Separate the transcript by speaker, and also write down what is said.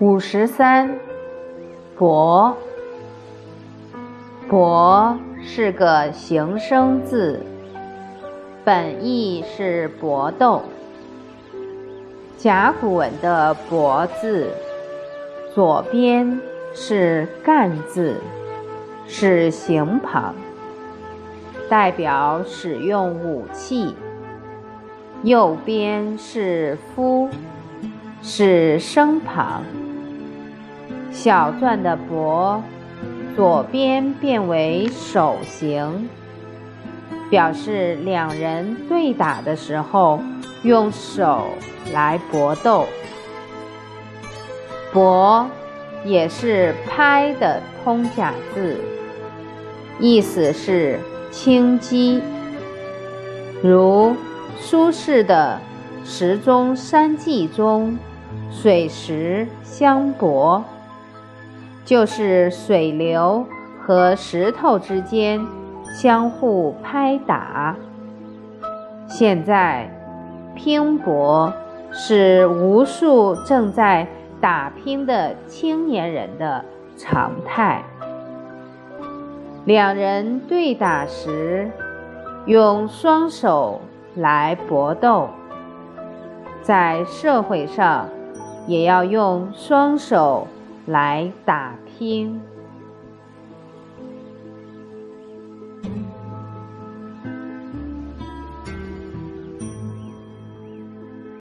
Speaker 1: 五十三，搏。搏是个形声字，本意是搏斗。甲骨文的“搏”字，左边是干字，是形旁，代表使用武器；右边是夫，是声旁。小篆的“伯”，左边变为手形，表示两人对打的时候用手来搏斗。搏也是拍的通假字，意思是轻击。如苏轼的《石钟山记》中，水石相搏。就是水流和石头之间相互拍打。现在，拼搏是无数正在打拼的青年人的常态。两人对打时，用双手来搏斗，在社会上也要用双手。来打听。